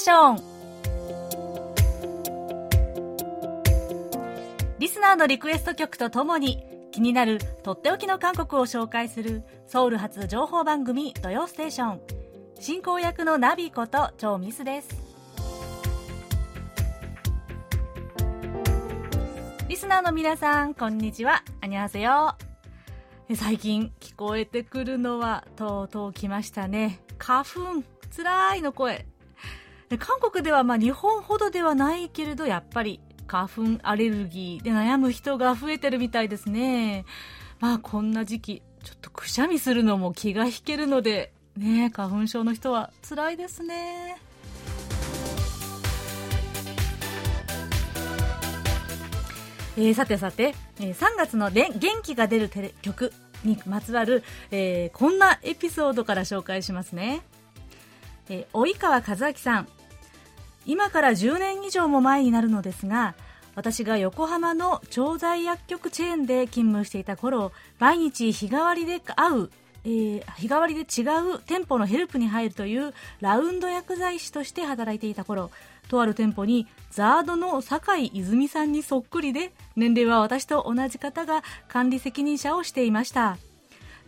ーション。リスナーのリクエスト曲とともに気になるとっておきの韓国を紹介するソウル発情報番組「土曜ステーション」進行役のナビこと超ミスです。リスナーの皆さんこんにちは。アニュハセヨ最近聞こえてくるのはとうとう来ましたね。花粉。つらいの声。韓国ではまあ日本ほどではないけれどやっぱり花粉アレルギーで悩む人が増えてるみたいですね。まあこんな時期ちょっとくしゃみするのも気が引けるのでね花粉症の人は辛いですね。えー、さてさて、えー、3月の元気が出るテレ曲にまつわる、えー、こんなエピソードから紹介しますね、えー、及川和明さん。今から10年以上も前になるのですが私が横浜の調剤薬局チェーンで勤務していた頃毎日日替わりで会う、えー、日替わりで違う店舗のヘルプに入るというラウンド薬剤師として働いていた頃とある店舗にザードの酒井泉さんにそっくりで年齢は私と同じ方が管理責任者をしていました。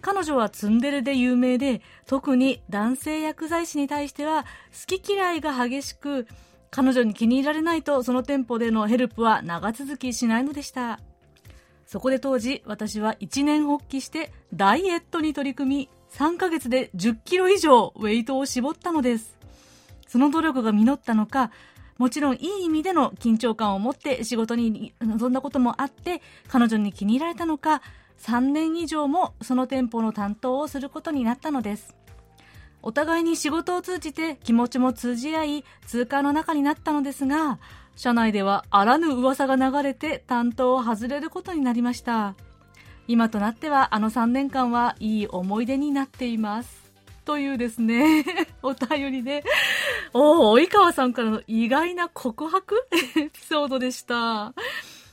彼女はツンデレで有名で特に男性薬剤師に対しては好き嫌いが激しく彼女に気に入られないとその店舗でのヘルプは長続きしないのでした。そこで当時私は一年発起してダイエットに取り組み3ヶ月で10キロ以上ウェイトを絞ったのです。その努力が実ったのかもちろんいい意味での緊張感を持って仕事に臨んだこともあって彼女に気に入られたのか3年以上もその店舗の担当をすることになったのです。お互いに仕事を通じて気持ちも通じ合い通過の中になったのですが社内ではあらぬ噂が流れて担当を外れることになりました。今となってはあの3年間はいい思い出になっています。というですね お便りでおお及川さんからの意外な告白エピソードでした。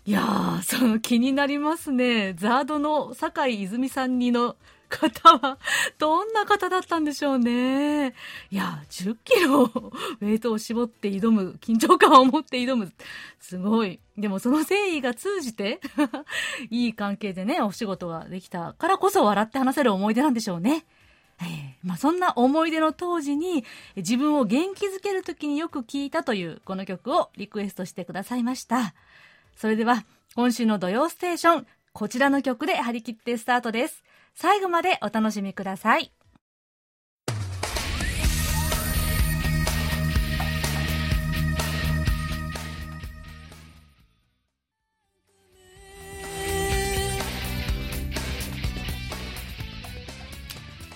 いやーその気になりますねザードの酒井泉さんにの方は、どんな方だったんでしょうね。いや、10キロ、ウェイトを絞って挑む、緊張感を持って挑む。すごい。でもその誠意が通じて いい関係でね、お仕事ができたからこそ笑って話せる思い出なんでしょうね。えー、まあ、そんな思い出の当時に自分を元気づける時によく聴いたというこの曲をリクエストしてくださいました。それでは今週の土曜ステーション、こちらの曲で張り切ってスタートです。最後までお楽しみください。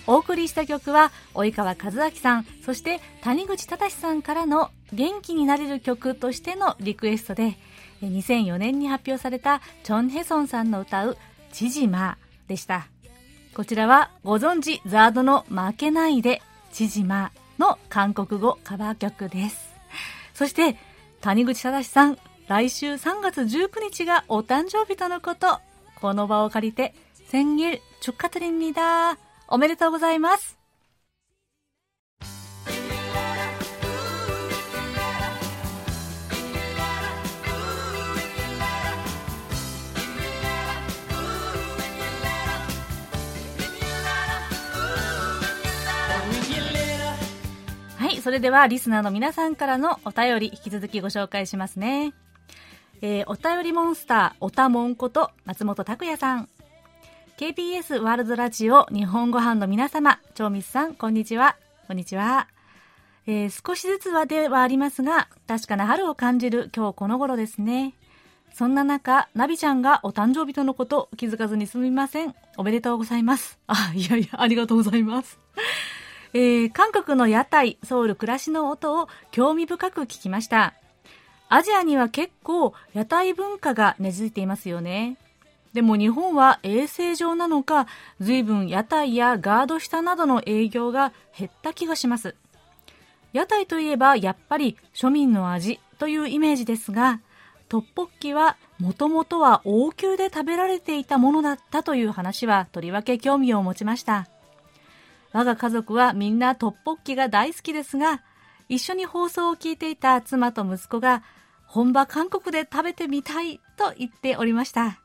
お送りした曲は及川和明さんそして谷口忠さんからの元気になれる曲としてのリクエストで2004年に発表されたチョン・ヘソンさんの歌う「チジマ」でしたこちらはご存知ザードの負けないでちじまの韓国語カバー曲です。そして谷口正さん、来週3月19日がお誕生日とのこと。この場を借りて、千일축하드립니 다。 おめでとうございます。 それではリスナーの皆さんからのお便り引き続きご紹介しますね。えー、お便りモンスター、おたもんこと松本拓也さん。KBS ワールドラジオ日本語版の皆様、長光さん、こんにちは。こんにちは。えー、少しずつはではありますが、確かな春を感じる今日この頃ですね。そんな中、ナビちゃんがお誕生日とのこと気づかずにすみません。おめでとうございます。あ、いやいや、ありがとうございます。えー、韓国の屋台、ソウル暮らしの音を興味深く聞きました。アジアには結構屋台文化が根付いていますよね。でも日本は衛生上なのか、随分屋台やガード下などの営業が減った気がします。屋台といえばやっぱり庶民の味というイメージですが、トッポッキはもともとは王宮で食べられていたものだったという話はとりわけ興味を持ちました。我が家族はみんなトッポッキが大好きですが、一緒に放送を聞いていた妻と息子が、本場韓国で食べてみたいと言っておりました。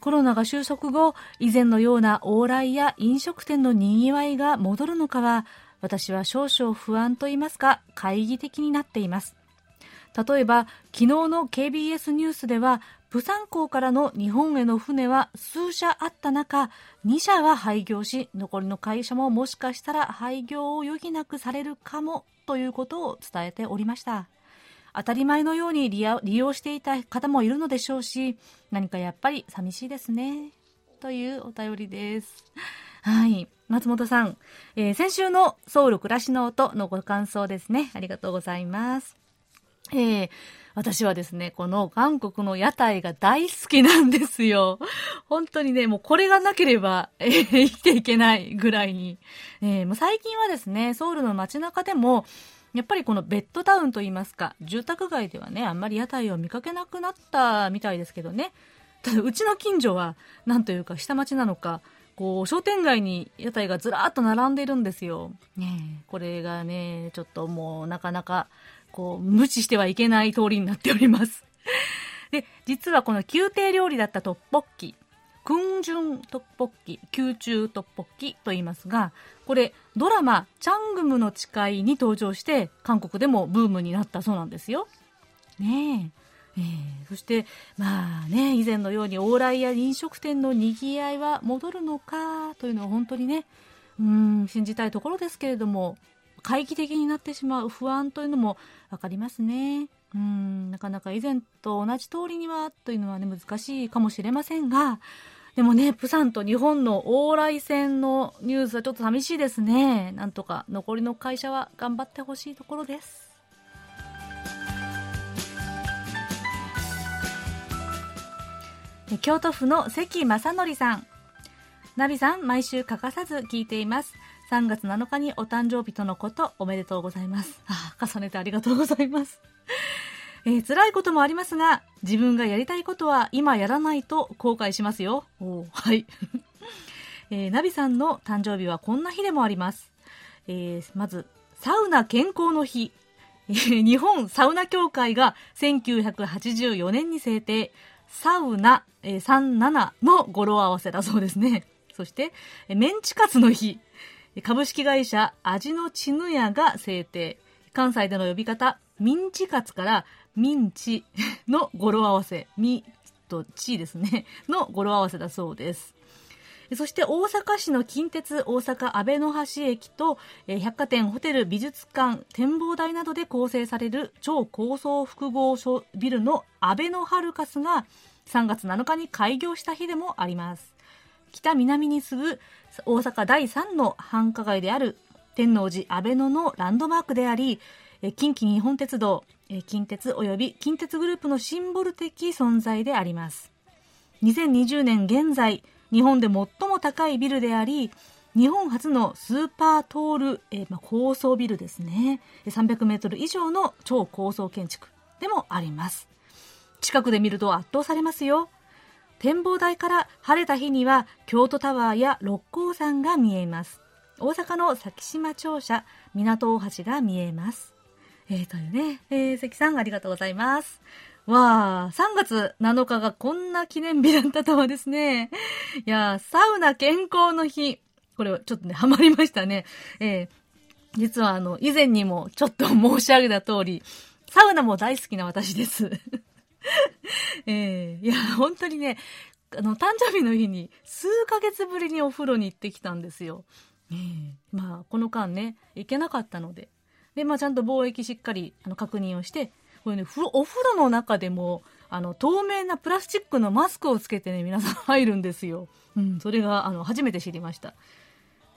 コロナが収束後、以前のような往来や飲食店の賑わいが戻るのかは、私は少々不安と言いますか、懐疑的になっています。例えば、昨日の KBS ニュースでは、釜山港からの日本への船は数社あった中、2社は廃業し、残りの会社ももしかしたら廃業を余儀なくされるかもということを伝えておりました。当たり前のように利用していた方もいるのでしょうし、何かやっぱり寂しいですね。というお便りです。はい。松本さん、えー、先週のソウル暮らしの音のご感想ですね。ありがとうございます。えー、私はですね、この韓国の屋台が大好きなんですよ。本当にね、もうこれがなければ、えー、生きていけないぐらいに。えー、もう最近はですね、ソウルの街中でも、やっぱりこのベッドタウンといいますか、住宅街ではね、あんまり屋台を見かけなくなったみたいですけどね。ただ、うちの近所は、なんというか、下町なのか、こう、商店街に屋台がずらーっと並んでいるんですよ。ねこれがね、ちょっともう、なかなか、こう、無視してはいけない通りになっております。で、実はこの宮廷料理だったトッポッキ、空順トッポッキ、宮中トッポッキと言いますが、これ、ドラマ、チャングムの誓いに登場して、韓国でもブームになったそうなんですよ。ねえ。えー、そして、まあね、以前のように往来や飲食店の賑わいは戻るのかというのは本当にね、うん、信じたいところですけれども、回帰的になってしまう不安というのも分かりますね。うん、なかなか以前と同じ通りにはというのはね、難しいかもしれませんが、でもね、プサンと日本の往来線のニュースはちょっと寂しいですね。なんとか残りの会社は頑張ってほしいところです。京都府の関正則さん。ナビさん、毎週欠かさず聞いています。3月7日にお誕生日とのことおめでとうございます。あ重ねてありがとうございます。えー、辛いこともありますが、自分がやりたいことは今やらないと後悔しますよ。おはい。えー、ナビさんの誕生日はこんな日でもあります。えー、まず、サウナ健康の日。日本サウナ協会が1984年に制定、サウナ、えー、37の語呂合わせだそうですね。そして、メンチカツの日。株式会社味のちぬやが制定。関西での呼び方、ミンチカツからミンチの語呂合わせ、ミとチですね、の語呂合わせだそうです。そして大阪市の近鉄大阪阿部の橋駅と、百貨店、ホテル、美術館、展望台などで構成される超高層複合ビルの阿部のハルカスが3月7日に開業した日でもあります。北南に次ぐ大阪第3の繁華街である天王寺阿部野のランドマークであり、近畿日本鉄道、近鉄及び近鉄グループのシンボル的存在であります。2020年現在、日本で最も高いビルであり、日本初のスーパートール、えー、まあ、高層ビルですね。300メートル以上の超高層建築でもあります。近くで見ると圧倒されますよ。展望台から晴れた日には京都タワーや六甲山が見えます。大阪の先島庁舎、港大橋が見えます。えー、というね、えー、関さんありがとうございます。わあ、3月7日がこんな記念日だったとはですね。いやサウナ健康の日。これはちょっとね、ハマりましたね。えー、実はあの、以前にもちょっと申し上げた通り、サウナも大好きな私です。えー、いや、本当にね、あの、誕生日の日に数ヶ月ぶりにお風呂に行ってきたんですよ。えー、まあ、この間ね、行けなかったので。で、まあ、ちゃんと貿易しっかりあの確認をして、これね、お風呂の中でも、あの、透明なプラスチックのマスクをつけてね、皆さん入るんですよ。うん、それが、あの、初めて知りました。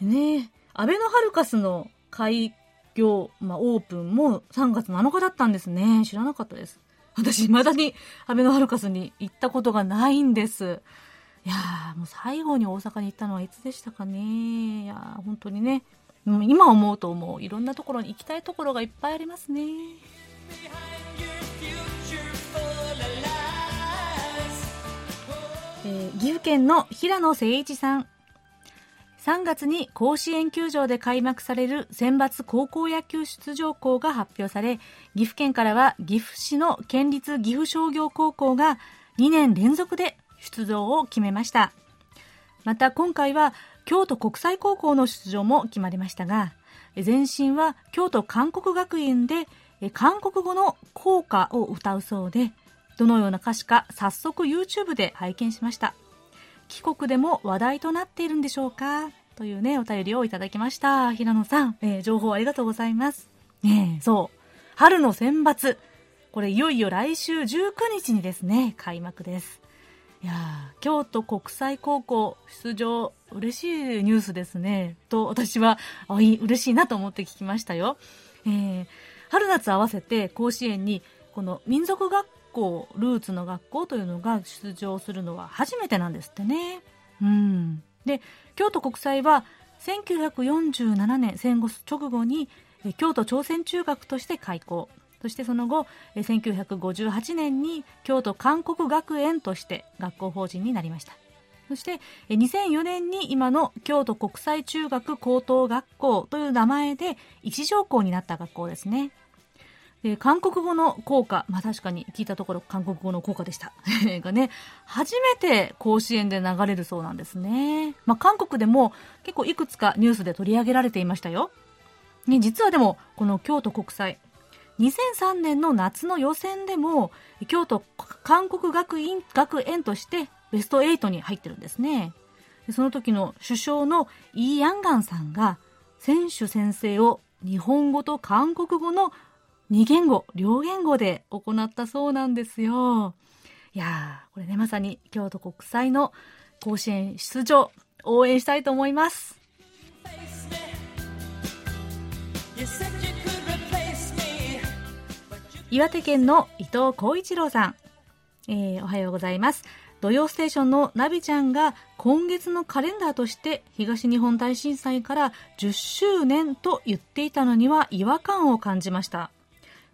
ねアベノハルカスの開業、まあ、オープンも3月7日だったんですね。知らなかったです。私、未だにアベノハルカスに行ったことがないんです。いやー、もう最後に大阪に行ったのはいつでしたかね。いやー、本当にね、今思うともういろんなところに行きたいところがいっぱいありますね。えー、岐阜県の平野誠一さん。3月に甲子園球場で開幕される選抜高校野球出場校が発表され、岐阜県からは岐阜市の県立岐阜商業高校が2年連続で出場を決めました。また今回は京都国際高校の出場も決まりましたが、前身は京都韓国学院で韓国語の校歌を歌うそうで、どのような歌詞か早速 YouTube で拝見しました。帰国でも話題となっているんでしょうか？というね、お便りをいただきました。平野さん、えー、情報ありがとうございます。ねそう。春の選抜。これいよいよ来週19日にですね、開幕です。いや京都国際高校出場、嬉しいニュースですね。と、私は、あ、いい、嬉しいなと思って聞きましたよ。えー、春夏合わせて甲子園に、この民族学校、ルーツの学校というのが出場するのは初めてなんですってね。うん。で、京都国際は1947年戦後直後に京都朝鮮中学として開校。そしてその後、1958年に京都韓国学園として学校法人になりました。そして2004年に今の京都国際中学高等学校という名前で一条校になった学校ですね。で韓国語の効果、まあ確かに聞いたところ韓国語の効果でした。がね、初めて甲子園で流れるそうなんですね。まあ韓国でも結構いくつかニュースで取り上げられていましたよ。ね、実はでも、この京都国際、2003年の夏の予選でも、京都韓国学院学園としてベスト8に入ってるんですね。その時の首相のイー・ヤンガンさんが、選手宣誓を日本語と韓国語の2言語、両言語で行ったそうなんですよ。いやー、これね、まさに京都国際の甲子園出場、応援したいと思います。岩手県の伊藤浩一郎さん、えー、おはようございます。土曜ステーションのナビちゃんが今月のカレンダーとして東日本大震災から10周年と言っていたのには違和感を感じました。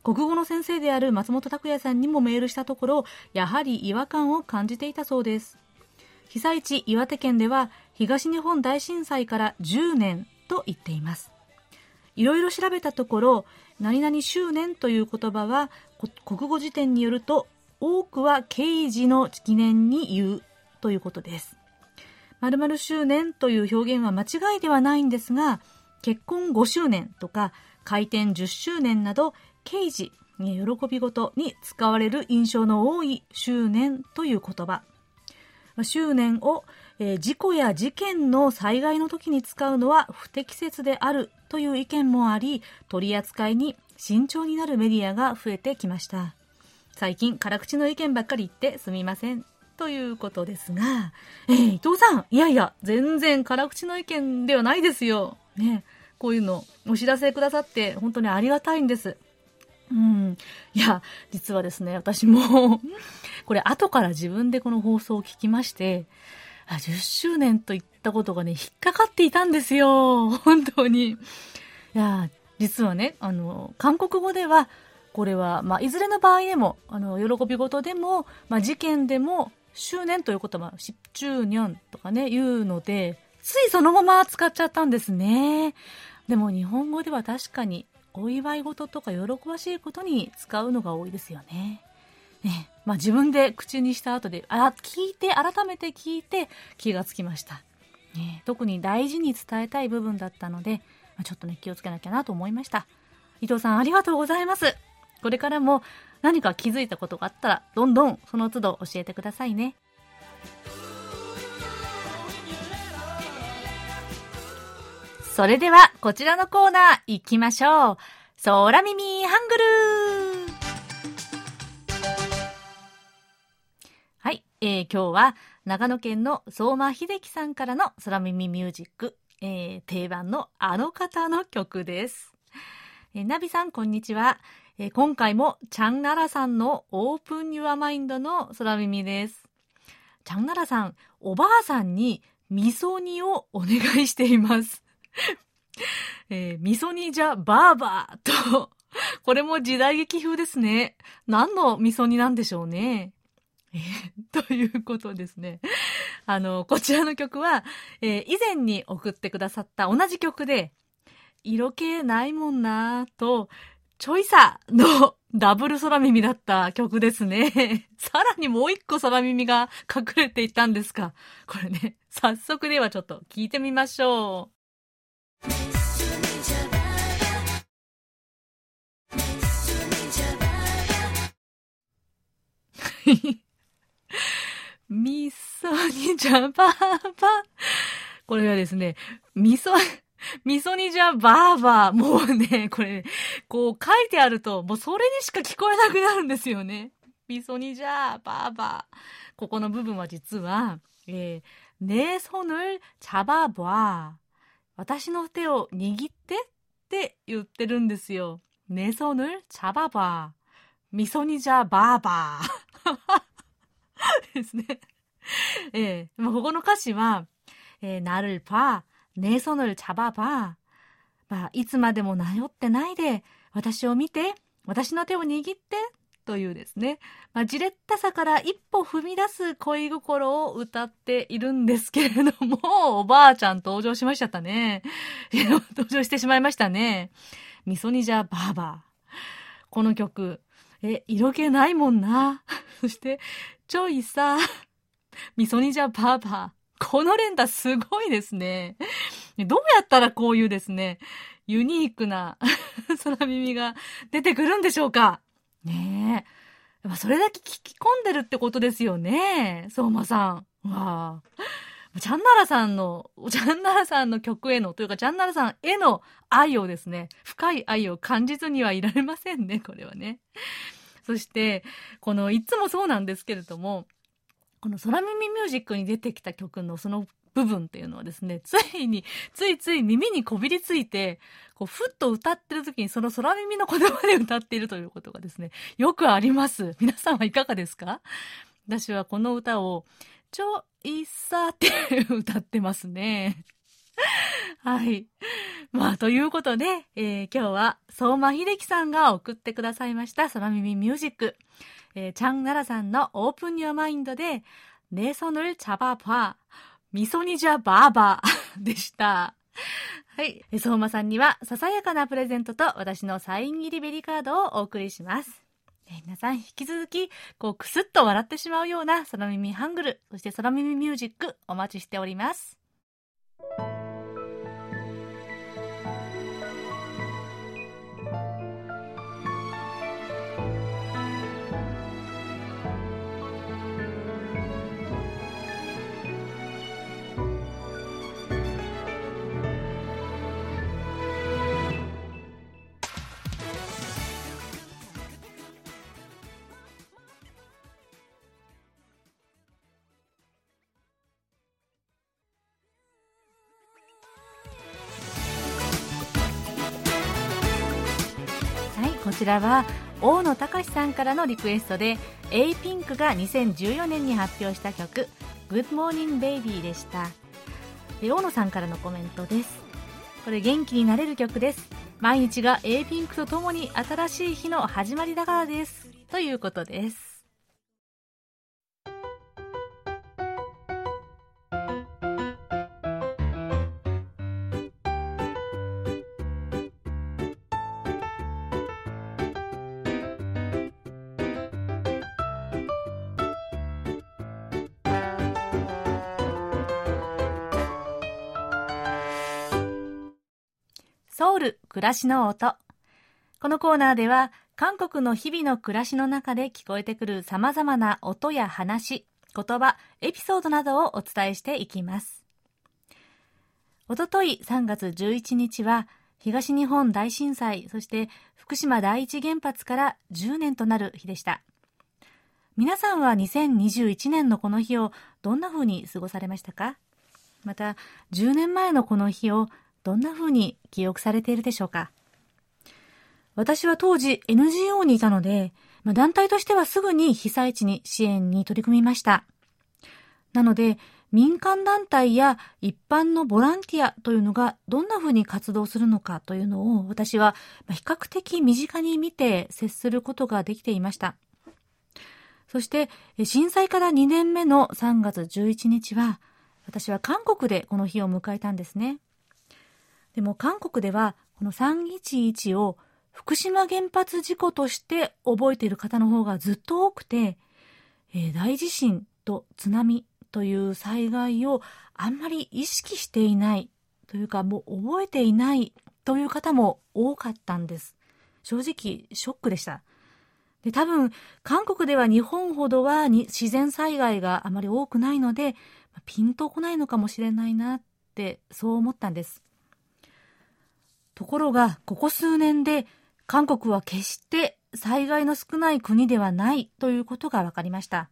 国語の先生である松本拓也さんにもメールしたところ、やはり違和感を感じていたそうです。被災地岩手県では東日本大震災から10年と言っています。いろいろ調べたところ、何々周年という言葉は国語辞典によると多くは刑事の記念に言うということです。〇〇周年という表現は間違いではないんですが、結婚5周年とか開店10周年など刑事、喜び事に使われる印象の多い執念という言葉。執念を、え、事故や事件の災害の時に使うのは不適切であるという意見もあり、取り扱いに慎重になるメディアが増えてきました。最近、辛口の意見ばっかり言ってすみません。ということですが、えー、伊藤さん、いやいや、全然辛口の意見ではないですよ。ね、こういうのお知らせくださって本当にありがたいんです。うん。いや、実はですね、私も これ後から自分でこの放送を聞きまして、あ、10周年と言ったことがね、引っかかっていたんですよ。本当に。いや、実はね、あの、韓国語では、これは、まあ、いずれの場合でも、あの、喜び事でも、まあ、事件でも、周年という言葉、10周年とかね、言うので、ついそのまま使っちゃったんですね。でも日本語では確かにお祝い事とか喜ばしいことに使うのが多いですよね。ね、まあ自分で口にした後で、あ、聞いて、改めて聞いて気がつきました。ね、特に大事に伝えたい部分だったので、ちょっとね、気をつけなきゃなと思いました。伊藤さんありがとうございます。これからも何か気づいたことがあったら、どんどんその都度教えてくださいね。それでは、こちらのコーナー行きましょう。空耳ハングルはい、えー、今日は長野県の相馬秀樹さんからの空耳ミュージック、えー、定番のあの方の曲です。えー、ナビさん、こんにちは。えー、今回もチャンナラさんのオープンユアマインドの空耳です。チャンナラさん、おばあさんに味噌煮をお願いしています。えー、味噌煮じゃバーバーと、これも時代劇風ですね。何の味噌煮なんでしょうね。えー、ということですね。あの、こちらの曲は、えー、以前に送ってくださった同じ曲で、色気ないもんなぁと、ちょいさの ダブル空耳だった曲ですね。さらにもう一個空耳が隠れていたんですか。これね、早速ではちょっと聞いてみましょう。みそにじゃばーば。これはですね、みそ、みそにじゃばーばー。もうね、これ、こう書いてあると、もうそれにしか聞こえなくなるんですよね。みそにじゃばーばー。ここの部分は実は、えー、내손을잡아봐 私の手を握ってって言ってるんですよ。내손을잡아 봐。 미손이자봐 봐。 ですね。えー、ここの歌詞は、えー、なるば、내손을잡아 봐。 まあ、いつまでもなよってないで、私を見て、私の手を握ってというですね、まあ、じれったさから一歩踏み出す恋心を歌っているんですけれども、おばあちゃん登場しましたね。登場してしまいましたね。みそにじゃばあば。この曲、え、色気ないもんな。そして、ちょいさ、みそにじゃばば。この連打すごいですね。どうやったらこういうですね、ユニークな空耳が出てくるんでしょうかねえ。それだけ聞き込んでるってことですよね。相馬さん。わあ。チャンナラさんの、チャンナラさんの曲への、というか、チャンナラさんへの愛をですね、深い愛を感じずにはいられませんね、これはね。そして、この、いつもそうなんですけれども、この空耳ミュージックに出てきた曲のその部分っていうのはですね、ついに、ついつい耳にこびりついて、こう、ふっと歌ってる時にその空耳の言葉で歌っているということがですね、よくあります。皆さんはいかがですか？私はこの歌を、ちょいさって歌ってますね。はい。まあ、ということで、えー、今日は相馬秀樹さんが送ってくださいました空耳ミュージック。えー、チャンナラさんのオープンニューマインドで、ネソヌルチャバーパー。みそにじゃばーばー でした。はい。相馬さんには、ささやかなプレゼントと私のサイン入りベリーカードをお送りします。え皆さん引き続き、こう、くすっと笑ってしまうような空耳ハングル、そして空耳ミュージックお待ちしております。ちらは大野隆さんからのリクエストで a ピンクが2014年に発表した曲「Good Morning Baby」でした。大野さんからのコメントです。これ元気になれる曲です。毎日が a ピンクとともに新しい日の始まりだからです。ということです。暮らしの音。このコーナーでは、韓国の日々の暮らしの中で聞こえてくる様々な音や話、言葉、エピソードなどをお伝えしていきます。おととい3月11日は、東日本大震災、そして福島第一原発から10年となる日でした。皆さんは2021年のこの日をどんな風に過ごされましたか？また、10年前のこの日をどんな風に記憶されているでしょうか？私は当時 NGO にいたので、まあ、団体としてはすぐに被災地に支援に取り組みました。なので、民間団体や一般のボランティアというのがどんな風に活動するのかというのを私は比較的身近に見て接することができていました。そして震災から2年目の3月11日は私は韓国でこの日を迎えたんですね。でも韓国ではこの311を福島原発事故として覚えている方の方がずっと多くて、えー、大地震と津波という災害をあんまり意識していないというかもう覚えていないという方も多かったんです。正直ショックでした。で多分韓国では日本ほどはに自然災害があまり多くないのでピンとこないのかもしれないなってそう思ったんです。ところがここ数年で韓国は決して災害の少ない国ではないということが分かりました。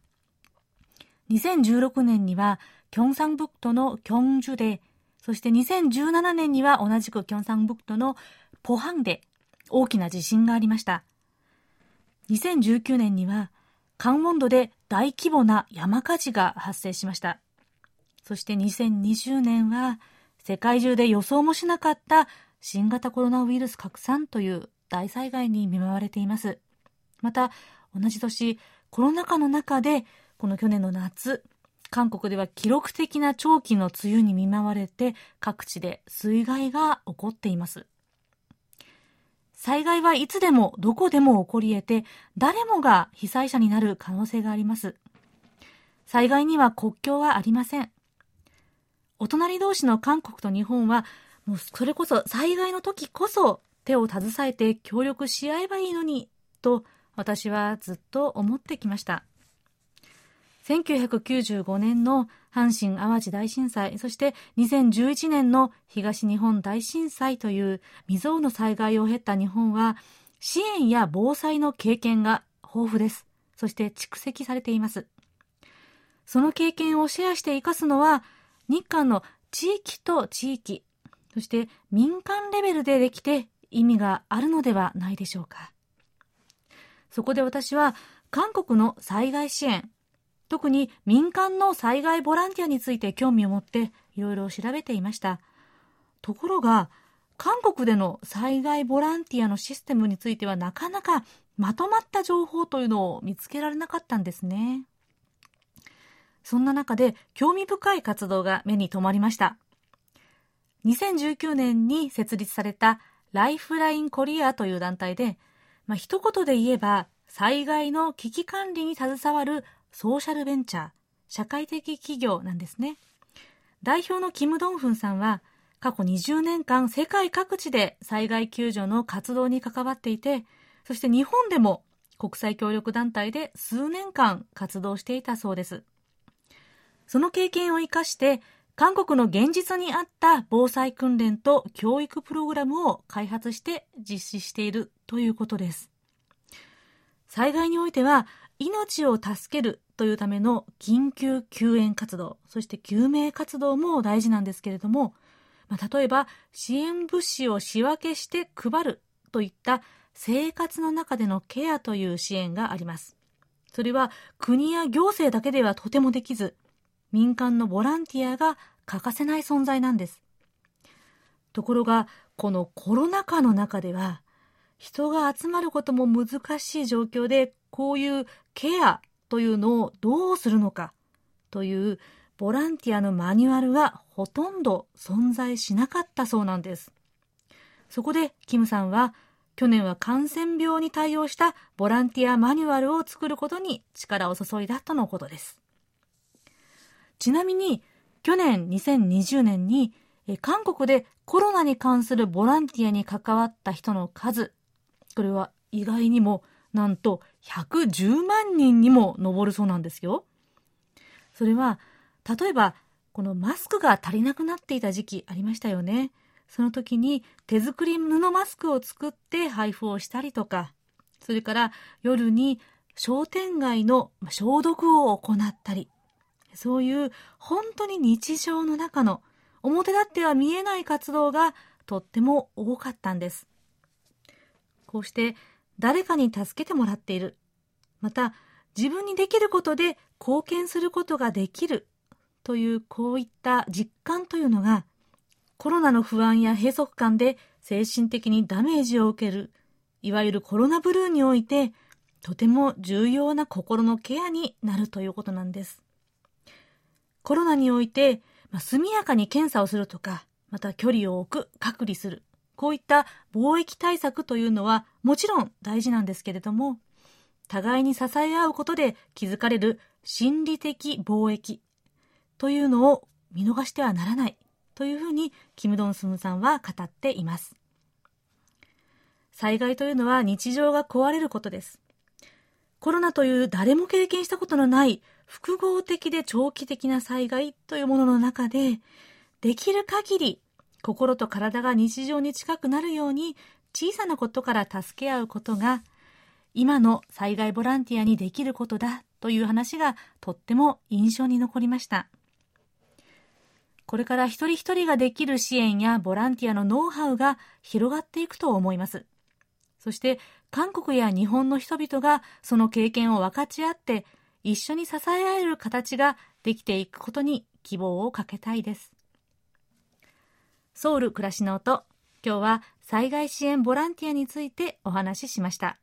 2016年にはキョンサンブクトのキョンジュで、そして2017年には同じくキョンサンブクトのポハンで大きな地震がありました。2019年にはカンウォンドで大規模な山火事が発生しました。そして2020年は世界中で予想もしなかった新型コロナウイルス拡散という大災害に見舞われています。また、同じ年、コロナ禍の中で、この去年の夏、韓国では記録的な長期の梅雨に見舞われて、各地で水害が起こっています。災害はいつでもどこでも起こり得て、誰もが被災者になる可能性があります。災害には国境はありません。お隣同士の韓国と日本は、もうそれこそ災害の時こそ手を携えて協力し合えばいいのに、と私はずっと思ってきました。1995年の阪神・淡路大震災、そして2011年の東日本大震災という未曾有の災害を経た日本は、支援や防災の経験が豊富です。そして蓄積されています。その経験をシェアして生かすのは、日韓の地域と地域、そして民間レベルでできて意味があるのではないでしょうか。そこで私は韓国の災害支援、特に民間の災害ボランティアについて興味を持っていろいろ調べていました。ところが、韓国での災害ボランティアのシステムについてはなかなかまとまった情報というのを見つけられなかったんですね。そんな中で興味深い活動が目に留まりました。2019年に設立されたライフラインコリアという団体で、まあ、一言で言えば災害の危機管理に携わるソーシャルベンチャー、社会的企業なんですね。代表のキム・ドンフンさんは、過去20年間世界各地で災害救助の活動に関わっていて、そして日本でも国際協力団体で数年間活動していたそうです。その経験を生かして、韓国の現実に合った防災訓練と教育プログラムを開発して実施しているということです。災害においては命を助けるというための緊急救援活動、そして救命活動も大事なんですけれども、まあ、例えば支援物資を仕分けして配るといった生活の中でのケアという支援があります。それは国や行政だけではとてもできず、民間のボランティアが欠かせない存在なんです。ところが、このコロナ禍の中では、人が集まることも難しい状況で、こういうケアというのをどうするのかというボランティアのマニュアルはほとんど存在しなかったそうなんです。そこでキムさんは去年は感染病に対応したボランティアマニュアルを作ることに力を注いだとのことです。ちなみに去年2020年に韓国でコロナに関するボランティアに関わった人の数これは意外にもなんと110万人にも上るそうなんですよ。それは、例えば、このマスクが足りなくなっていた時期ありましたよね。その時に手作り布マスクを作って配布をしたりとか、それから夜に商店街の消毒を行ったり、そういう本当に日常の中の表立っては見えない活動がとっても多かったんです。こうして誰かに助けてもらっている。また、自分にできることで貢献することができるというこういった実感というのがコロナの不安や閉塞感で精神的にダメージを受けるいわゆるコロナブルーにおいてとても重要な心のケアになるということなんです。コロナにおいて、まあ、速やかに検査をするとか、また距離を置く、隔離する。こういった貿易対策というのはもちろん大事なんですけれども、互いに支え合うことで築かれる心理的貿易というのを見逃してはならないというふうにキム・ドンスムさんは語っています。災害というのは日常が壊れることです。コロナという誰も経験したことのない複合的で長期的な災害というものの中で、できる限り心と体が日常に近くなるように小さなことから助け合うことが今の災害ボランティアにできることだという話がとっても印象に残りました。これから一人一人ができる支援やボランティアのノウハウが広がっていくと思います。そして韓国や日本の人々がその経験を分かち合って一緒に支え合える形ができていくことに希望をかけたいです。ソウル暮らしの音、今日は災害支援ボランティアについてお話ししました。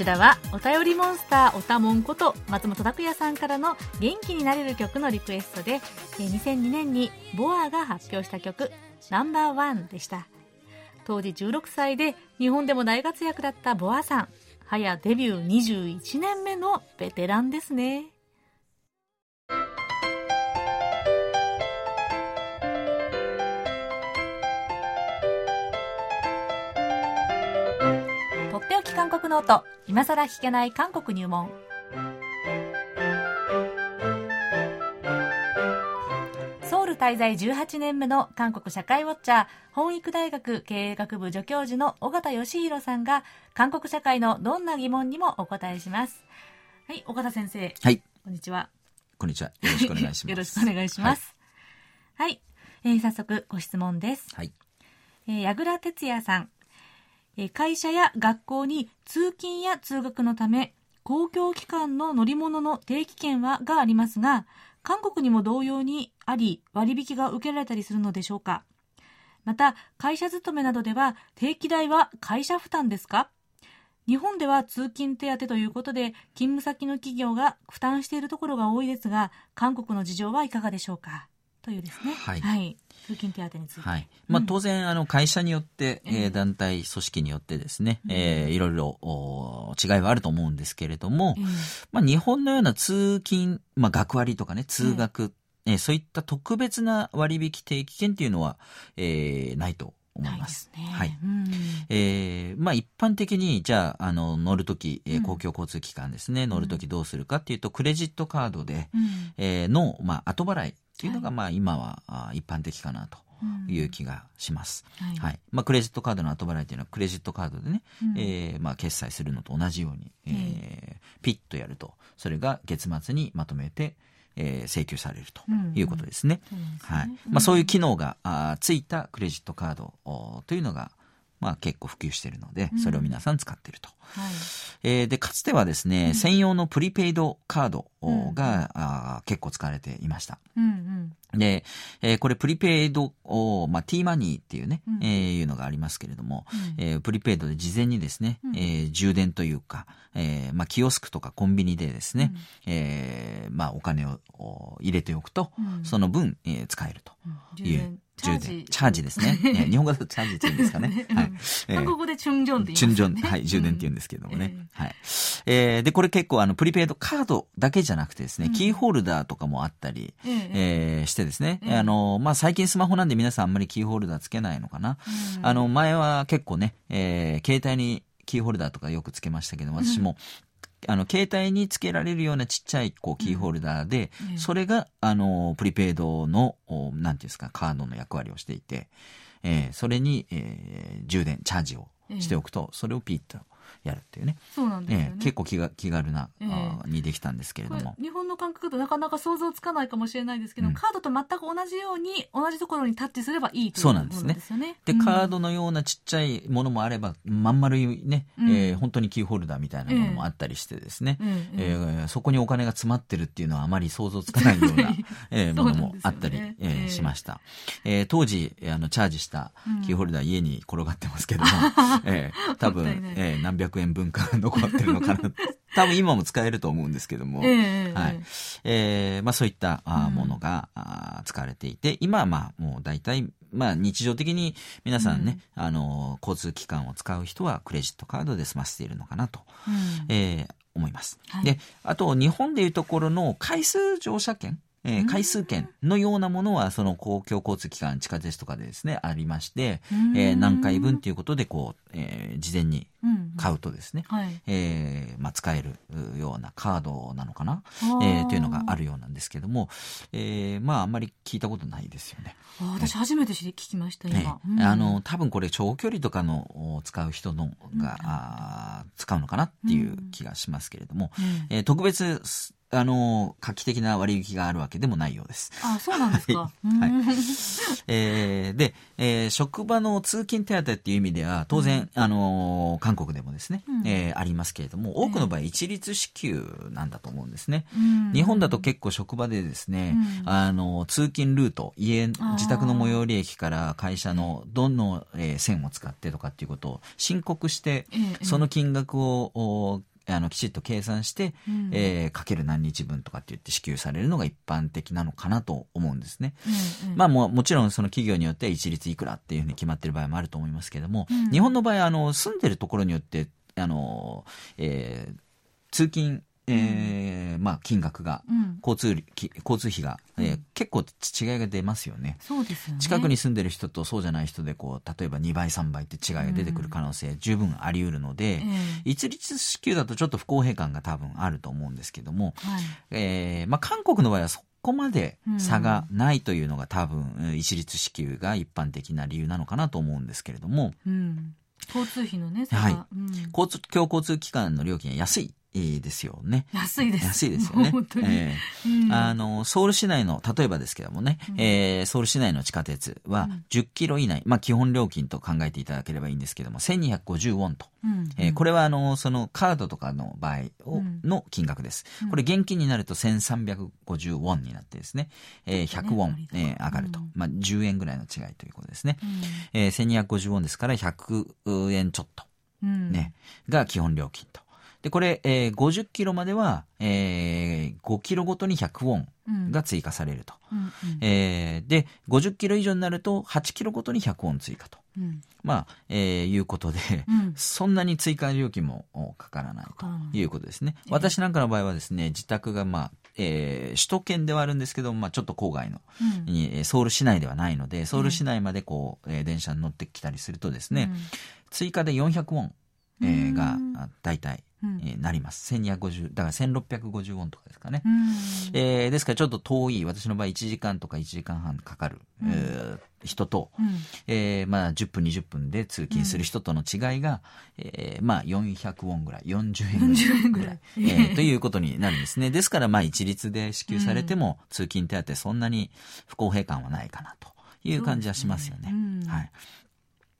ちらはお便りモンスターおたもんこと松本拓也さんからの元気になれる曲のリクエストで2002年にボアが発表した曲ナンバーワンでした。当時16歳で日本でも大活躍だったボアさん。はやデビュー21年目のベテランですね。韓国ノート。今さら聞けない韓国入門。ソウル滞在18年目の韓国社会ウォッチャー本育大学経営学部助教授の尾形義弘さんが韓国社会のどんな疑問にもお答えします。はい尾形先生。はい。こんにちは。こんにちは。よろしくお願いします。よろしくお願いします。はい、はい、えー、早速ご質問です。はい、えー、矢倉哲也さん会社や学校に通勤や通学のため公共機関の乗り物の定期券はがありますが韓国にも同様にあり割引が受けられたりするのでしょうか。また会社勤めなどでは定期代は会社負担ですか。日本では通勤手当ということで勤務先の企業が負担しているところが多いですが韓国の事情はいかがでしょうか。というですね。はい。はい、通勤手当について。はい。まあ、当然、あの、会社によって、えー、団体、組織によってですね、えー、いろいろお違いはあると思うんですけれども、まあ、日本のような通勤、まあ、学割とかね、通学、えー、そういった特別な割引定期券っていうのは、えー、ないと思います。すね、はい。えー、まあ一般的に、じゃあ、あの、乗るとき、えー、公共交通機関ですね、うん、乗るときどうするかっていうと、クレジットカードで、うん、えー、の、まあ、後払いっていうのが、まあ今は一般的かなと。いう気がします。はい、はい、まあ、クレジットカードの後払いというのはクレジットカードでね、うん、えー、まあ、決済するのと同じように、えー、ピッとやると、それが月末にまとめて、えー、請求されるということですね。はい。まあ、そういう機能があついたクレジットカードというのが、まあ、結構普及しているので、それを皆さん使っていると。はい、えー、で、かつてはですね、うん、専用のプリペイドカードが、うん、あ結構使われていました。うんうん、で、えー、これプリペイドを、まあ、T マニーっていうね、うん、えー、いうのがありますけれども、うん、えー、プリペイドで事前にですね、うん、えー、充電というか、えー、まあ、キオスクとかコンビニでですね、うん、えー、まあ、お金を入れておくと、その分、えー、使えるという。充電。チャージですね。日本語だとチャージって言うんですかね。はい。韓国語でチュンジョンって言うんですね。チュンジョン、はい、充電って言うんですけどもね。はい。えー、で、これ結構あの、プリペイドカードだけじゃなくてですね、キーホルダーとかもあったり、えええーしてですね、ええあの、まあ、最近スマホなんで皆さんあんまりキーホルダーつけないのかな。うんあの、前は結構ね、えー携帯にキーホルダーとかよくつけましたけど、私も、あの、携帯につけられるようなちっちゃい、こう、キーホルダーで、うん。それが、あの、プリペイドの、おなんていうんですか、カードの役割をしていて、えーそれに、えー充電、チャージをしておくと、それをピッとやるっていうね。そうなんですよね。えー結構気が気軽な、えーにできたんですけれども。日本の感覚だとなかなか想像つかないかもしれないですけど、うん。カードと全く同じように同じところにタッチすればいいというそうなんですね。ものですよね。で、うん。カードのようなちっちゃいものもあれば、まん丸いね、うん。えー本当にキーホルダーみたいなものもあったりしてですね、うんうんえーそこにお金が詰まってるっていうのはあまり想像つかないような、えーそうものもあったり、えーええ。しました。えー当時、あの、チャージしたキーホルダー家に転がってますけども、えー多分えー何百円分か残ってるのかな。多分今も使えると思うんですけども、ええはい。えーまあそういったあーうんものが、あー使われていて、今はまあもう大体、まあ日常的に皆さんね、あのー交通機関を使う人はクレジットカードで済ませているのかなと、うんえー思います。はいで、あと日本でいうところの回数乗車券、えーうん。回数券のようなものは、その公共交通機関、地下鉄とかでですね、ありまして、うん。えー何回分ということで、こう、えー事前にうん。買うとですね、使えるようなカードなのかな、えーというのがあるようなんですけども、えーまああんまり聞いたことないですよね。私初めて聞きました、ね今。うん。あの多分これ長距離とかのお使う人のが、あー使うのかなっていう気がしますけれども、うん。えー特別すあの画期的な割引があるわけでもないようです。あ、そうなんですか。はい。うん。えーで、えー職場の通勤手当っていう意味では、当然、あのー韓国でもですね、うん。えーありますけれども、多くの場合一律支給なんだと思うんですね。うん。日本だと結構職場でですね、うん。あの、通勤ルート、家、自宅の最寄り駅から会社のどの、えー線を使ってとかっていうことを申告して、その金額を、おあの、きちっと計算して、うん。えーかける何日分とかって言って支給されるのが一般的なのかなと思うんですね。うんうん。まあもうもちろんその企業によっては一律いくらっていうふうに決まってる場合もあると思いますけれども、うん。日本の場合あの住んでるところによってあの、えー通勤、えーまあ金額がうん。交通き交通費が、えーうん。結構違いが出ますよね。そうですよね。近くに住んでる人とそうじゃない人でこう例えば2倍3倍って違いが出てくる可能性十分あり得るので、ええ。一律支給だとちょっと不公平感が多分あると思うんですけども、はい。えーまあ、韓国の場合はそこまで差がないというのが多分、えー一律支給が一般的な理由なのかなと思うんですけれども、うん。交通費のね、はい。うん。交通、共交通機関の料金は安いえーですよね。安いです。安いですよね。本当に。えうんーあの、ソウル市内の、例えばですけどもね、うんえーソウル市内の地下鉄はうん10キロ以内、まあ基本料金と考えていただければいいんですけども、1250ウォンと。うんえーこれはあの、そのカードとかの場合をうんの金額です。うんこれ現金になると1350ウォンになってですね、えー100ウォン、ねえー上がるとうん。まあ10円ぐらいの違いということですね。うんえー1250ウォンですから100円ちょっとうんね、が基本料金と。で、これ、えー50キロまでは、えー5キロごとに100ウォンが追加されると。うんうん。えーで、50キロ以上になると8キロごとに100ウォン追加と。うん。まあ、えーいうことで、うん。そんなに追加料金もおかからないといいうことですね。ええ。私なんかの場合はですね、自宅がまあ、えー首都圏ではあるんですけど、まあちょっと郊外の、うん。ソウル市内ではないので、ソウル市内までこう、えー電車に乗ってきたりするとですね、追加で400ウォン、えーが大体、うんえーなります。1250、だから1650ウォンとかですかね。うんえーですからちょっと遠い、私の場合1時間とか1時間半かかる、うんえー人と、うんえーまあ10分20分で通勤する人との違いが、えーまあ400ウォンぐらい、40円ぐらい。40円ぐらいえーということになるんですね。ですからまあ一律で支給されても、通勤手当そんなに不公平感はないかなという感じはしますよね。ねうんはい。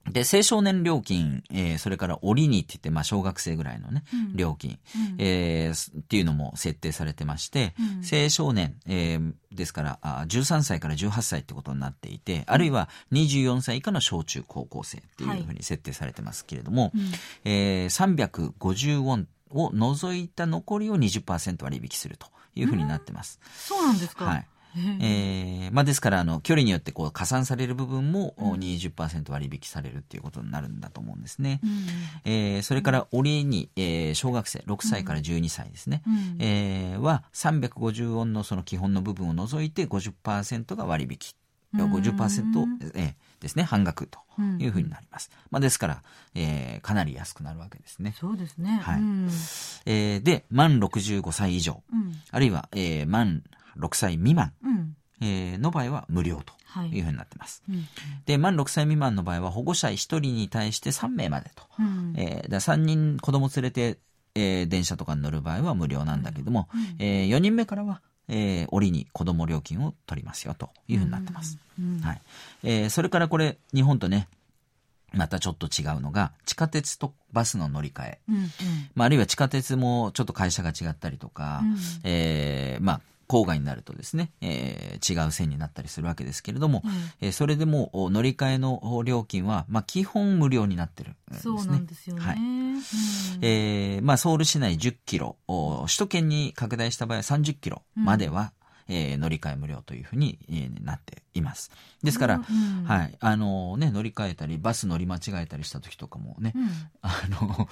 で、青少年料金、えーそれから折にって言って、まあ小学生ぐらいのね、うん料金、うんえーすっていうのも設定されてまして、うん青少年、えーですからあ13歳から18歳ってことになっていて、あるいは24歳以下の小中高校生っていうふうに設定されてますけれども、うんえー350ウォンを除いた残りを20%割引するというふうになってます。そうなんですか。はい。えーまあ、ですからあの距離によってこう加算される部分も20%割引されるっていうことになるんだと思うんですね。うん。えーそれから折に、えー小学生6歳から12歳ですね、うん。えーは350ウォンのその基本の部分を除いて50%が割引。うん。50%、えーですね。半額というふうになります、まあ、ですから、えーかなり安くなるわけですね、そうですね。はい。うん。えーで満65歳以上。うん。あるいは、えー満6歳未満、うん。えーの場合は無料とはい。いうふうになってます、うんで満6歳未満の場合は保護者1人に対して3名までと。うん。えー、だ3人子供連れて、えー電車とかに乗る場合は無料なんだけども、え4人目からは、えー、折に子供料金を取りますよというふうになってます。うん。はい。えーそれからこれ日本とねまたちょっと違うのが地下鉄とバスの乗り換え、うんうん。まあ、あるいは地下鉄もちょっと会社が違ったりとか、うん。えーまあ郊外になるとですね、えー違う線になったりするわけですけれども、うん。えーそれでもお乗り換えのお料金は、まあ、基本無料になってるんですね。そうなんですよね。はい。うん。えーまあ、ソウル市内10キロ、お首都圏に拡大した場合は30キロまでは、えー乗り換え無料というふうに、えーなっています。ですから、うん。はい、あのね、乗り換えたり、バス乗り間違えたりした時とかもね、うん。あの、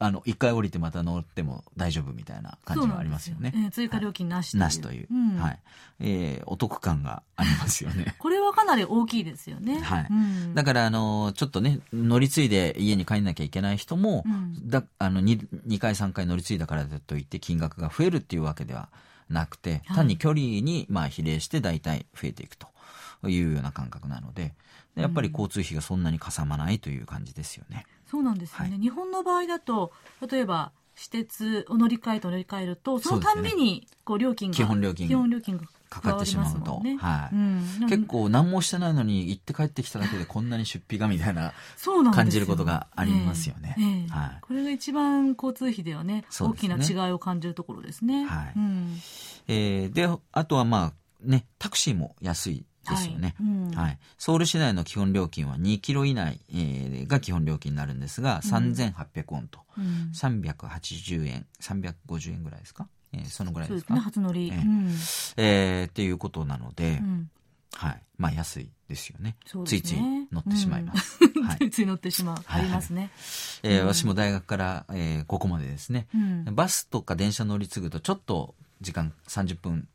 あの、一回降りてまた乗っても大丈夫みたいな感じがありますよね。よえー追加料金なしという。なしという、んはい。えーお得感がありますよね。これはかなり大きいですよね。はいうんだから、あの、ちょっとね、乗り継いで家に帰んなきゃいけない人も、うんだあの 2, 2回、3回乗り継いだからといって金額が増えるっていうわけではなくて、はい単に距離にまあ比例して大体増えていくというような感覚なので、でやっぱり交通費がそんなにかさまないという感じですよね。そうなんですよね、は日本の場合だと例えば私鉄を乗り換えと乗り換えるとそのたんびにこう料金が基本料金基本料金がかかってしまうと。ね。はい。うん。結構何もしてないのに行って帰ってきただけでこんなに出費がみたいな感じることがありますよね。ええええ。はい。これが一番交通費ではね。大きな違いを感じるところですね。はい。うん。えーで、あとはまあね、タクシーも安いですよね。はい。うん。はい。ソウル市内の基本料金は2キロ以内、えーが基本料金になるんですが、3800ウォンと、うん。380円、350円ぐらいですか？えーそのぐらいですか？そうですね初乗り、ええうん。えーっていうことなので、うん。はい。まあ安いですよね。ね。ついつい乗ってしまいます。は ついい。つい乗ってしまう、はい。ありますね。えー私も大学から、えーここまでですね、うん。バスとか電車乗り継ぐとちょっと時間30分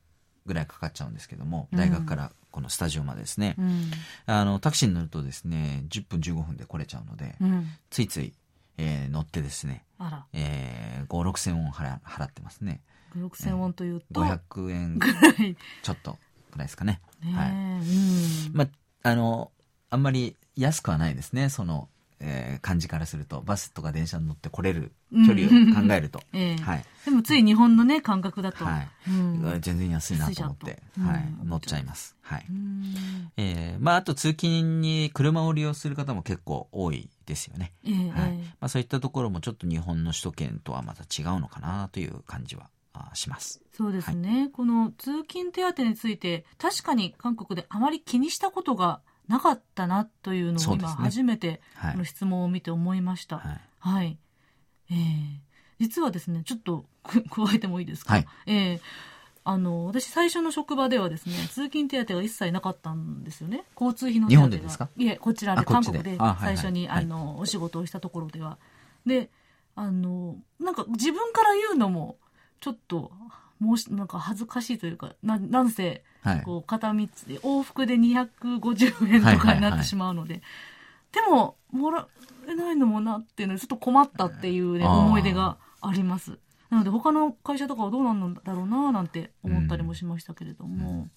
ぐらいかかっちゃうんですけども、大学からこのスタジオまでですね、うん。あのタクシーに乗るとですね10分15分で来れちゃうので、うん。ついつい、えー乗ってですね、えー、5 6千ウォン払払ってますね。6000ウォンというと、500円ぐらい。ねちょっとぐらいですかね。え、はい。うん。まああのあんまり安くはないですね。その、えー感じからするとバスとか電車に乗って来れる距離を考えると、ええ。はい。でもつい日本のね感覚だと、はい。うん。全然安いなと思って安いじゃんと。はい。うん。乗っちゃいます。はい、うん。えーまあ、あと通勤に車を利用する方も結構多いですよね。ええはい。えまあ、そういったところもちょっと日本の首都圏とはまた違うのかなという感じはあします。そうですね、この通勤手当について確かに韓国であまり気にしたことがなかったなというのを今初めてはいこの質問を見て思いました。はいはい。ええ実はですね、ちょっと く加えてもいいですか？はいええあの、私最初の職場ではですね、通勤手当が一切なかったんですよね。交通費の手当が。日本でですか？いえ、こちらで、韓国であはいはい最初に、はいあの、お仕事をしたところでは。で、あの、なんか自分から言うのも、ちょっと、もうし、なんか恥ずかしいというか、な、なんせ、はい。こう片道で往復で250円とかになってしまうので、でももらえないのもなっていうのでちょっと困ったっていう、ね、思い出があります。なので他の会社とかはどうなんだろうななんて思ったりもしましたけれども、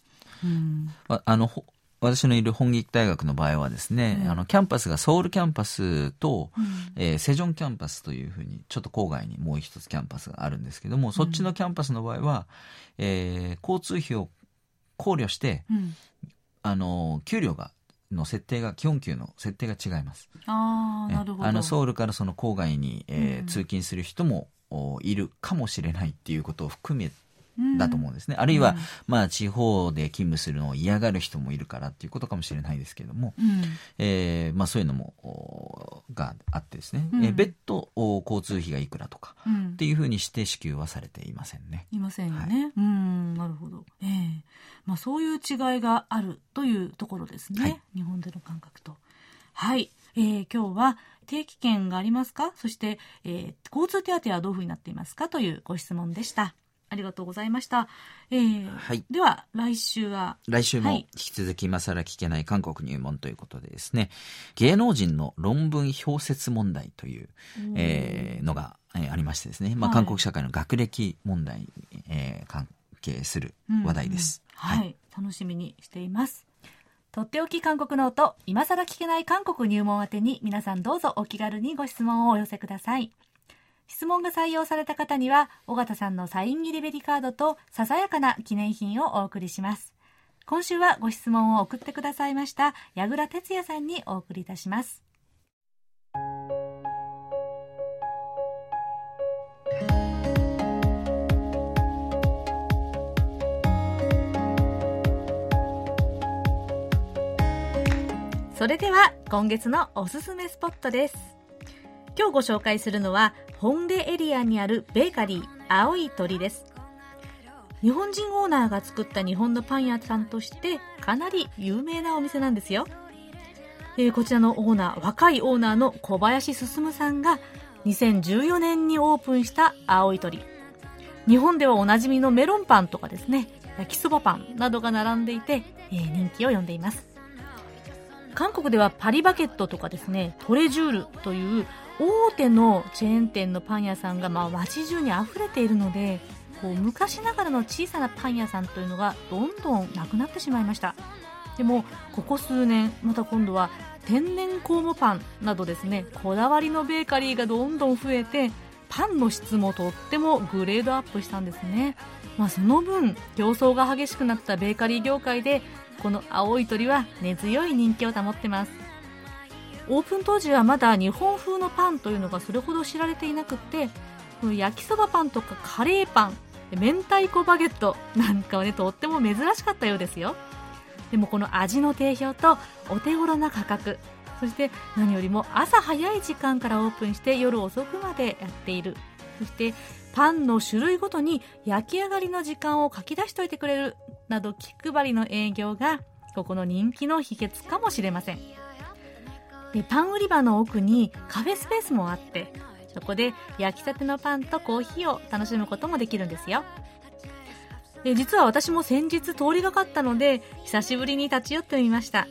うん。まあの、ほ私のいる本劇大学の場合はですね、ええ。あの、キャンパスがソウルキャンパスと、うん。えーセジョンキャンパスというふうに、ちょっと郊外にもう一つキャンパスがあるんですけども、そっちのキャンパスの場合は、えー交通費を考慮して、うん。あの、給料が、の設定が、基本給の設定が違います。ああなるほど。あのソウルからその郊外に、えーうん。通勤する人もおいるかもしれないっていうことを含めだと思うんですね。あるいは、まあ、地方で勤務するのを嫌がる人もいるからっていうことかもしれないですけども、えー、まあ、そういうのも、があってですね、うん、え別途交通費がいくらとか、っていうふうにして支給はされていませんね。いませんよね。はい、うん、なるほど。ええー、まあ、そういう違いがあるというところですね。はい、日本での感覚と。はい。えー、今日は定期券がありますか？そして、えー、交通手当はどういうふうになっていますか？というご質問でした。ありがとうございました。えー、はい。では、来週は来週も引き続き今更聞けない韓国入門ということでですね、芸能人の論文剽窃問題という、えー、のが、えー、ありましてですね、まあ、韓国社会の学歴問題に、えー、関係する話題です。はい、はい。楽しみにしています。とっておき韓国ノート、今更聞けない韓国入門宛てに皆さんどうぞお気軽にご質問をお寄せください。質問が採用された方には、尾形さんのサイン入りベリカードとささやかな記念品をお送りします。今週はご質問を送ってくださいました矢倉哲也さんにお送りいたします。それでは今月のおすすめスポットです。今日ご紹介するのは本出エリアにあるベーカリー青い鳥です。日本人オーナーが作った日本のパン屋さんとしてかなり有名なお店なんですよ。えー、こちらのオーナー、若いオーナーの小林進さんが2014年にオープンした青い鳥。日本ではおなじみのメロンパンとかですね、焼きそばパンなどが並んでいて、えー、人気を呼んでいます。韓国ではパリバケットとかですね、トレジュールという大手のチェーン店のパン屋さんがまあ街中に溢れているので、こう昔ながらの小さなパン屋さんというのがどんどんなくなってしまいました。でも、ここ数年、また今度は天然酵母パンなどですね、こだわりのベーカリーがどんどん増えて、パンの質もとってもグレードアップしたんですね。まあ、その分、競争が激しくなったベーカリー業界でこの青い鳥は根強い人気を保ってますオープン当時はまだ日本風のパンというのがそれほど知られていなくってこの焼きそばパンとかカレーパン明太子バゲット なんかはねとっても珍しかったようですよ。でもこの味の定評とお手頃な価格そして何よりも朝早い時間からオープンして夜遅くまでやっている。そしてパンの種類ごとに焼き上がりの時間を書き出しておいてくれるなど気配りの営業がここの人気の秘訣かもしれません。でパン売り場の奥にカフェスペースもあってそこで焼きたてのパンとコーヒーを楽しむこともできるんですよ。で実は私も先日通りがかったので久しぶりに立ち寄ってみました。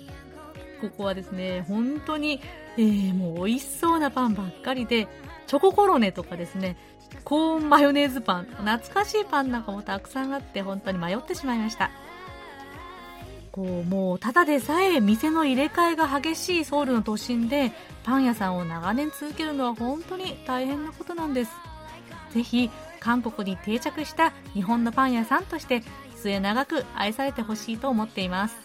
ここはですね本当に、えー、もう美味しそうなパンばっかりでチョココロネとかですねコーンマヨネーズパン懐かしいパンなんかもたくさんあって本当に迷ってしまいました。こうもうただでさえ店の入れ替えが激しいソウルの都心でパン屋さんを長年続けるのは本当に大変なことなんです。ぜひ韓国に定着した日本のパン屋さんとして末永く愛されてほしいと思っています。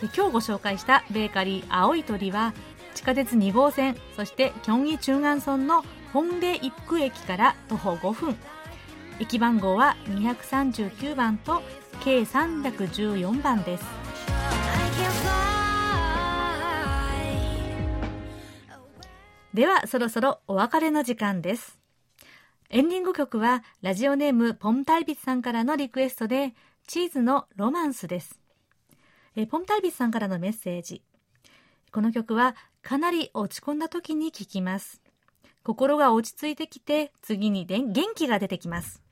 で今日ご紹介したベーカリー青い鳥は地下鉄2号線そしてキョンイ中岸村の本出一区駅から徒歩5分。駅番号は239番と計314番です。ではそろそろお別れの時間です。エンディング曲はラジオネームポンタイビスさんからのリクエストでチーズのロマンスです。えポンタイビスさんからのメッセージ。この曲はかなり落ち込んだ時に聴きます。心が落ち着いてきて、次に元気が出てきます。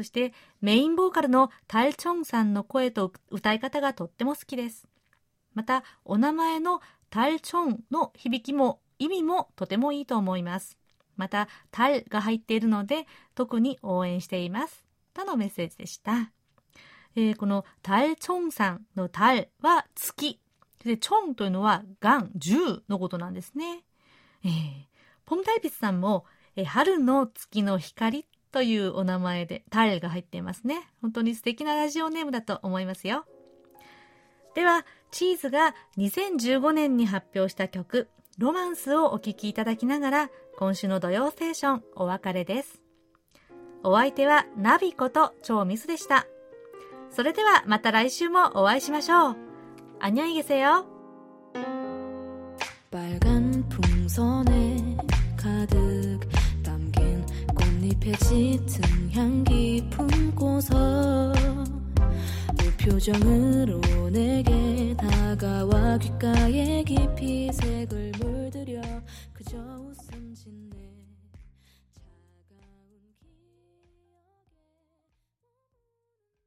そしてメインボーカルのタルチョンさんの声と歌い方がとっても好きです。また、お名前のタルチョンの響きも意味もとてもいいと思います。また、タルが入っているので特に応援しています。とのメッセージでした。えー、このタルチョンさんのタルは月。で、チョンというのはガン、銃のことなんですね。えーポンタイピスさんも、え春の月の光というお名前でタイルが入っていますね。本当に素敵なラジオネームだと思いますよ。では、チーズが2015年に発表した曲、ロマンスをお聴きいただきながら、今週の土曜ステーションお別れです。 お相手はナビこと超ミスでした。それではまた来週もお会いしましょう。안녕히계세요빨간풍선에가득담긴꽃 잎의짙은 향기 품고서 무표정으로 내게 다가와 귓가에 깊이 색을 물들여 그저 웃음 짓는